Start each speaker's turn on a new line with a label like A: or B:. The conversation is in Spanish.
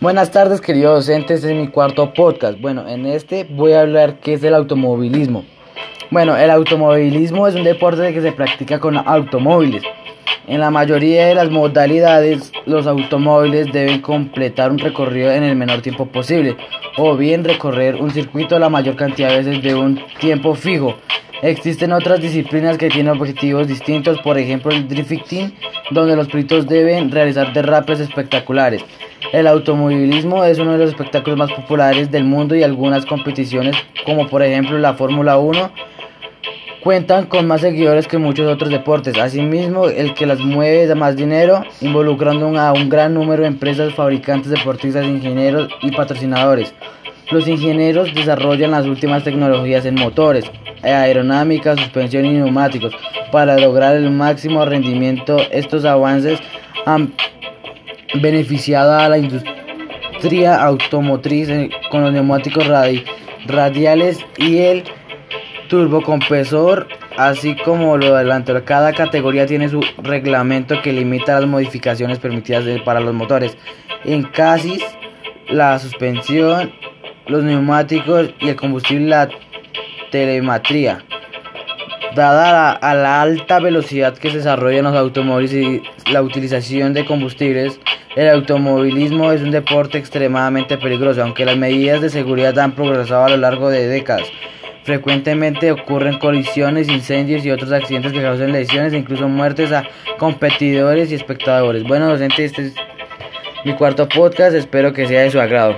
A: Buenas tardes queridos docentes, este es mi cuarto podcast. Bueno, en este voy a hablar qué es el automovilismo. Bueno, el automovilismo es un deporte que se practica con automóviles. En la mayoría de las modalidades, los automóviles deben completar un recorrido en el menor tiempo posible, o bien recorrer un circuito la mayor cantidad de veces de un tiempo fijo. Existen otras disciplinas que tienen objetivos distintos, por ejemplo el drifting, donde los pilotos deben realizar derrapes espectaculares. El automovilismo es uno de los espectáculos más populares del mundo y algunas competiciones, como por ejemplo la Fórmula 1, cuentan con más seguidores que muchos otros deportes. Asimismo, el que las mueve da más dinero, involucrando a un gran número de empresas, fabricantes, deportistas, ingenieros y patrocinadores. Los ingenieros desarrollan las últimas tecnologías en motores, aerodinámica, suspensión y neumáticos para lograr el máximo rendimiento. Estos avances han beneficiado a la industria automotriz eh, con los neumáticos radiales y el turbocompresor, así como lo delantero. Cada categoría tiene su reglamento que limita las modificaciones permitidas para los motores. En casis, la suspensión, los neumáticos y el combustible, la telemetría. Dada a la alta velocidad que se desarrolla en los automóviles y la utilización de combustibles, el automovilismo es un deporte extremadamente peligroso, aunque las medidas de seguridad han progresado a lo largo de décadas. Frecuentemente ocurren colisiones, incendios y otros accidentes que causan lesiones e incluso muertes a competidores y espectadores. Bueno, docente, este es mi cuarto podcast, espero que sea de su agrado.